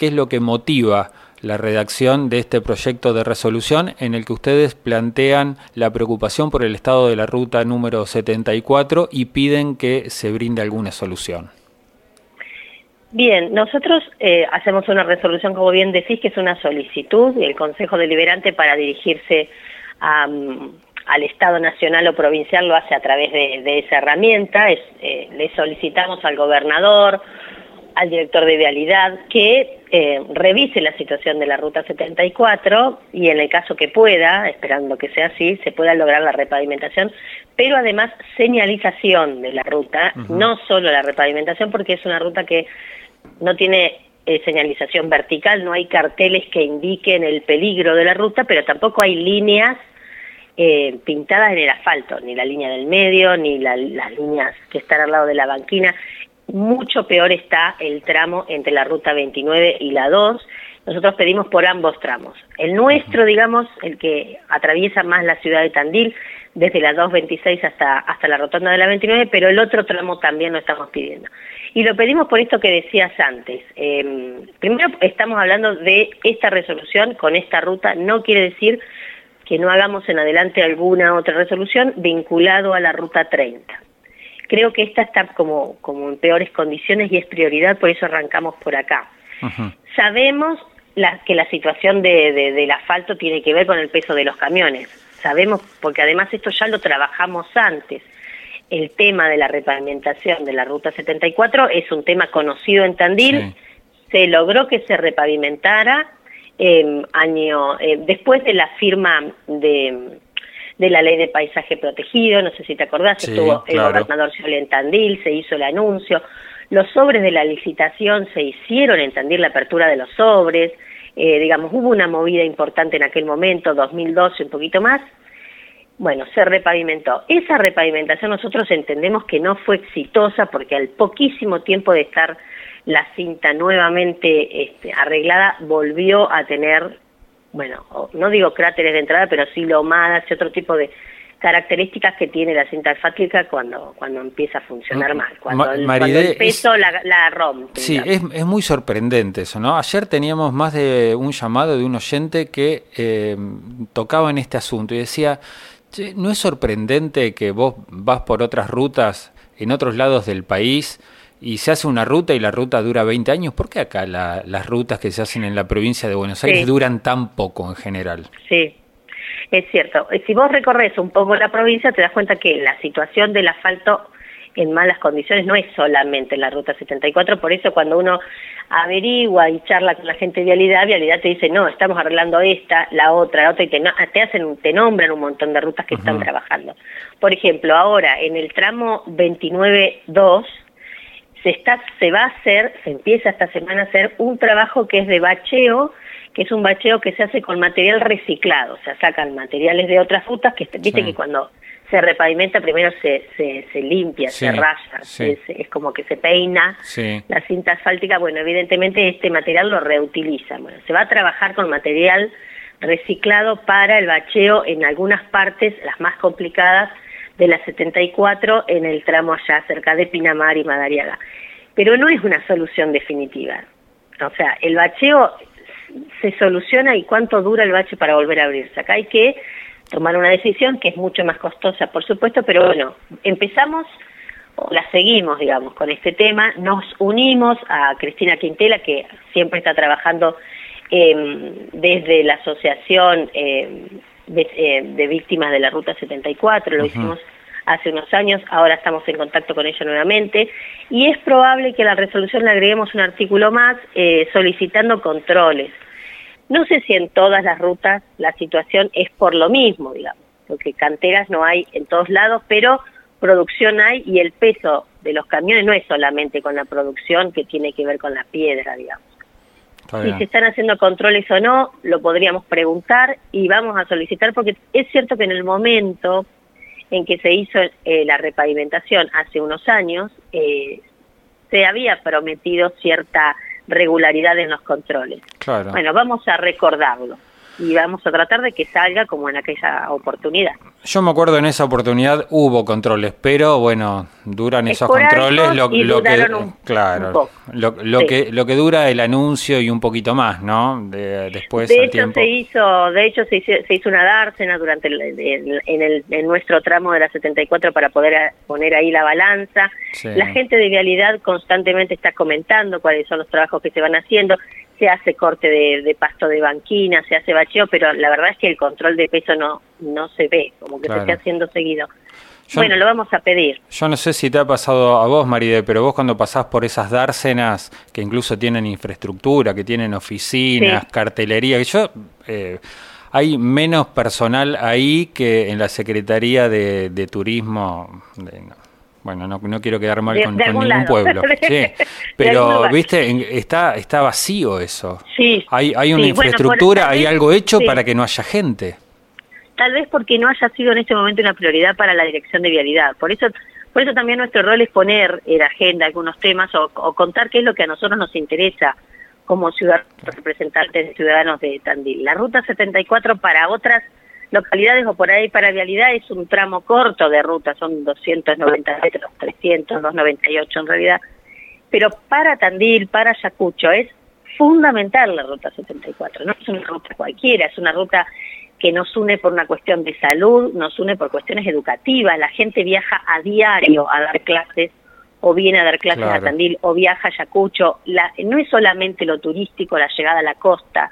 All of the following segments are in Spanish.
qué es lo que motiva la redacción de este proyecto de resolución en el que ustedes plantean la preocupación por el estado de la ruta número 74 y piden que se brinde alguna solución. Bien, nosotros eh, hacemos una resolución, como bien decís, que es una solicitud del Consejo Deliberante para dirigirse al Estado Nacional o Provincial, lo hace a través de, esa herramienta, eh, le solicitamos al gobernador, al director de vialidad, que eh, revise la situación de la Ruta 74 y en el caso que pueda, esperando que sea así, se pueda lograr la repavimentación, pero además señalización de la ruta, no solo la repavimentación, porque es una ruta que no tiene eh, señalización vertical, no hay carteles que indiquen el peligro de la ruta, pero tampoco hay líneas eh, pintadas en el asfalto, ni la línea del medio, ni las líneas que están al lado de la banquina mucho peor está el tramo entre la ruta 29 y la 2. Nosotros pedimos por ambos tramos. El nuestro, digamos, el que atraviesa más la ciudad de Tandil, desde la 226 hasta, hasta la rotonda de la 29, pero el otro tramo también lo estamos pidiendo. Y lo pedimos por esto que decías antes. Em, primero, estamos hablando de esta resolución con esta ruta, no quiere decir que no hagamos en adelante alguna otra resolución vinculado a la ruta 30 creo que esta está como, como en peores condiciones y es prioridad, por eso arrancamos por acá. Sabemos que la situación de, del asfalto tiene que ver con el peso de los camiones. Sabemos, porque además esto ya lo trabajamos antes. El tema de la repavimentación de la Ruta 74 es un tema conocido en Tandil. Se logró que se repavimentara eh, año eh, después de la firma de de la ley de paisaje protegido, no sé si te acordás, estuvo el gobernador en Tandil, se hizo el anuncio, los sobres de la licitación se hicieron en Tandil la apertura de los sobres, eh, digamos, hubo una movida importante en aquel momento, 2012, un poquito más, bueno, se repavimentó. Esa repavimentación nosotros entendemos que no fue exitosa porque al poquísimo tiempo de estar la cinta nuevamente este, arreglada volvió a tener bueno, no digo cráteres de entrada, pero sí lomadas y otro tipo de características que tiene la cinta alfática cuando, cuando empieza a funcionar mal, cuando, el, peso la, rompe. Sí, es, es, muy sorprendente eso, ¿no? Ayer teníamos más de un llamado de un oyente que eh, tocaba en este asunto y decía, ¿no es sorprendente que vos vas por otras rutas en otros lados del país? Y se hace una ruta y la ruta dura 20 años, ¿por qué acá las rutas que se hacen en la provincia de Buenos Aires duran tan poco en general? Sí, es cierto. Si vos recorres un poco la provincia te das cuenta que la situación del asfalto en malas condiciones no es solamente en la ruta 74, por eso cuando uno averigua y charla con la gente de Vialidad, Vialidad te dice, no, estamos arreglando esta, la otra, la otra, y te, te hacen, te nombran un montón de rutas que están trabajando. Por ejemplo, ahora en el tramo 29.2, se, está, se va a hacer, se empieza esta semana a hacer un trabajo que es de bacheo, que es un bacheo que se hace con material reciclado, o sea, sacan materiales de otras rutas, que viste que cuando se repavimenta primero se, se, limpia, se raya, es, como que se peina la cinta asfáltica, bueno, evidentemente este material lo reutilizan, bueno, se va a trabajar con material reciclado para el bacheo en algunas partes, las más complicadas, de la 74 en el tramo allá cerca de Pinamar y Madariaga. Pero no es una solución definitiva. O sea, el bacheo se soluciona y cuánto dura el bache para volver a abrirse. Acá hay que tomar una decisión que es mucho más costosa, por supuesto, pero bueno, empezamos o la seguimos, digamos, con este tema. Nos unimos a Cristina Quintela, que siempre está trabajando em, desde la asociación eh, eh, de, víctimas de la Ruta 74, lo hicimos hace unos años, ahora estamos en contacto con ella nuevamente, y es probable que a la resolución le agreguemos un artículo más eh, solicitando controles. No sé si en todas las rutas la situación es por lo mismo, digamos, porque canteras no hay en todos lados, pero producción hay y el peso de los camiones no es solamente con la producción que tiene que ver con la piedra, digamos. Si se están haciendo controles o no, lo podríamos preguntar y vamos a solicitar, porque es cierto que en el momento en que se hizo eh, la repavimentación hace unos años, eh, se había prometido cierta regularidad en los controles. Bueno, vamos a recordarlo. Y vamos a tratar de que salga como en aquella oportunidad. Yo me acuerdo en esa oportunidad hubo controles, pero bueno, duran esos controles lo, que claro, lo, que lo que dura el anuncio y un poquito más, ¿no? De, después de hecho se hizo, de hecho se hizo, una dársena durante en, el, en nuestro tramo de la 74 para poder poner ahí la balanza. La gente de vialidad constantemente está comentando cuáles son los trabajos que se van haciendo se hace corte de, pasto de banquina, se hace bacheo, pero la verdad es que el control de peso no, no se ve, como que se está haciendo seguido. bueno, lo vamos a pedir. Yo no sé si te ha pasado a vos, Maride, pero vos cuando pasás por esas dársenas que incluso tienen infraestructura, que tienen oficinas, cartelería, que yo... Eh, hay menos personal ahí que en la Secretaría de, Turismo. De, bueno, no, no quiero quedar mal con, ningún pueblo. Sí. Pero, viste, está, está vacío eso. Sí. Hay, hay una infraestructura, hay algo hecho para que no haya gente. Tal vez porque no haya sido en este momento una prioridad para la dirección de vialidad. Por eso, por eso también nuestro rol es poner en agenda algunos temas o, o contar qué es lo que a nosotros nos interesa como ciudadanos representantes de ciudadanos de Tandil. La ruta 74 para otras localidades o por ahí para vialidad es un tramo corto de ruta, son 290 metros, 300, 298 en realidad, pero para Tandil, para Yacucho es fundamental la ruta 74, no es una ruta cualquiera, es una ruta que nos une por una cuestión de salud, nos une por cuestiones educativas, la gente viaja a diario a dar clases o viene a dar clases a Tandil o viaja a Yacucho, la, no es solamente lo turístico, la llegada a la costa,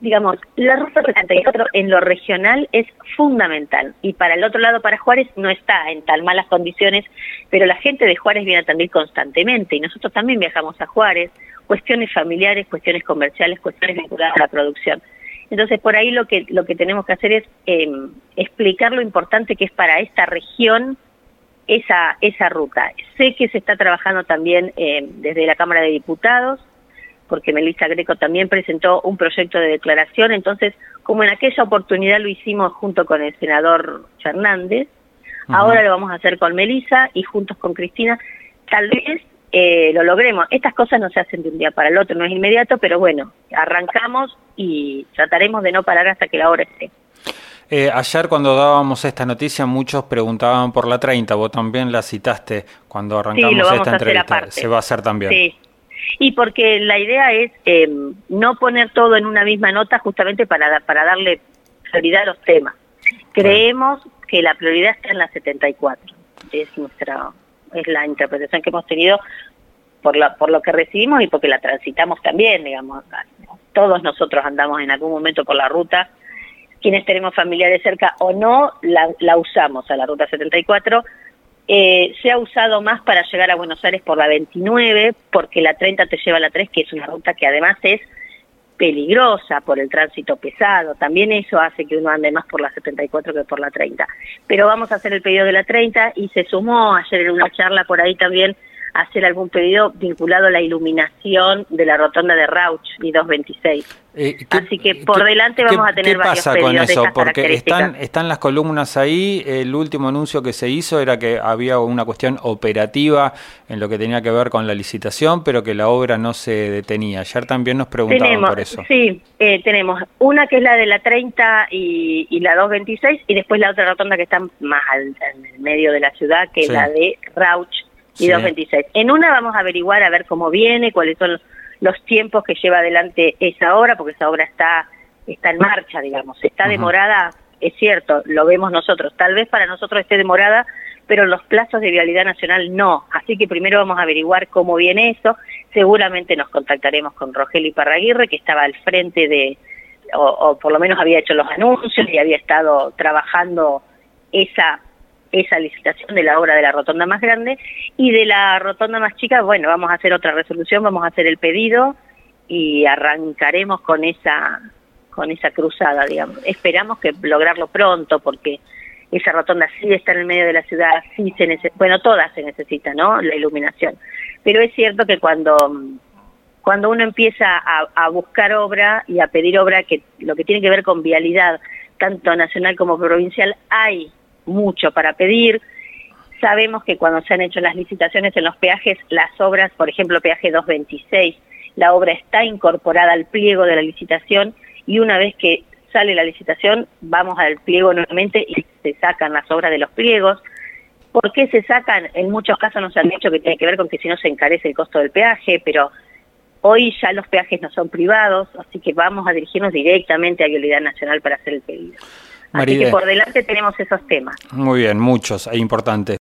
digamos, la ruta 74 en lo regional es fundamental y para el otro lado, para Juárez, no está en tan malas condiciones, pero la gente de Juárez viene a Tandil constantemente y nosotros también viajamos a Juárez, cuestiones familiares, cuestiones comerciales, cuestiones vinculadas a la producción. Entonces, por ahí lo que, lo que tenemos que hacer es em, explicar lo importante que es para esta región esa, esa ruta. Sé que se está trabajando también em, desde la Cámara de Diputados, porque Melissa Greco también presentó un proyecto de declaración, entonces, como en aquella oportunidad lo hicimos junto con el senador Fernández, ahora lo vamos a hacer con Melissa y juntos con Cristina, tal vez eh, lo logremos. Estas cosas no se hacen de un día para el otro, no es inmediato, pero bueno, arrancamos y trataremos de no parar hasta que la hora esté. Eh, ayer cuando dábamos esta noticia muchos preguntaban por la 30, vos también la citaste cuando arrancamos esta entrevista. Se va a hacer también. Sí, y porque la idea es eh, no poner todo en una misma nota justamente para, para darle prioridad a los temas. Creemos que la prioridad está en la 74, es nuestra es la interpretación que hemos tenido por, la, por lo que recibimos y porque la transitamos también, digamos. Todos nosotros andamos en algún momento por la ruta, quienes tenemos familiares cerca o no, la, la usamos a la ruta 74 eh, se ha usado más para llegar a Buenos Aires por la 29, porque la 30 te lleva a la 3, que es una ruta que además es peligrosa por el tránsito pesado. También eso hace que uno ande más por la 74 que por la 30. Pero vamos a hacer el pedido de la 30 y se sumó ayer en una charla por ahí también hacer algún pedido vinculado a la iluminación de la rotonda de Rauch y 226. Eh, Así que por delante vamos a tener ¿qué pasa con eso? Porque están, están las columnas ahí. El último anuncio que se hizo era que había una cuestión operativa en lo que tenía que ver con la licitación, pero que la obra no se detenía. Ayer también nos preguntaban por eso. Sí, eh, tenemos una que es la de la 30 y, y, la 226, y después la otra rotonda que está más al, en el medio de la ciudad, que es la de Rauch y 226. En una vamos a averiguar a ver cómo viene, cuáles son los, tiempos que lleva adelante esa obra, porque esa obra está, está en marcha, digamos. Está demorada, es cierto, lo vemos nosotros. Tal vez para nosotros esté demorada, pero los plazos de vialidad nacional no. Así que primero vamos a averiguar cómo viene eso. Seguramente nos contactaremos con Rogelio Parraguirre, que estaba al frente de, o, o por lo menos había hecho los anuncios y había estado trabajando esa esa licitación de la obra de la rotonda más grande y de la rotonda más chica, bueno, vamos a hacer otra resolución, vamos a hacer el pedido y arrancaremos con esa con esa cruzada, digamos. Esperamos que lograrlo pronto porque esa rotonda sí está en el medio de la ciudad, sí se necesita, bueno, todas se necesitan, ¿no? La iluminación. Pero es cierto que cuando cuando uno empieza a, a buscar obra y a pedir obra que lo que tiene que ver con vialidad, tanto nacional como provincial, hay mucho para pedir. Sabemos que cuando se han hecho las licitaciones en los peajes, las obras, por ejemplo, peaje 226, la obra está incorporada al pliego de la licitación y una vez que sale la licitación, vamos al pliego nuevamente y se sacan las obras de los pliegos. ¿Por qué se sacan? En muchos casos nos han dicho que tiene que ver con que si no se encarece el costo del peaje, pero hoy ya los peajes no son privados, así que vamos a dirigirnos directamente a Vialidad Nacional para hacer el pedido. Así que por delante tenemos esos temas. Muy bien, muchos e importantes.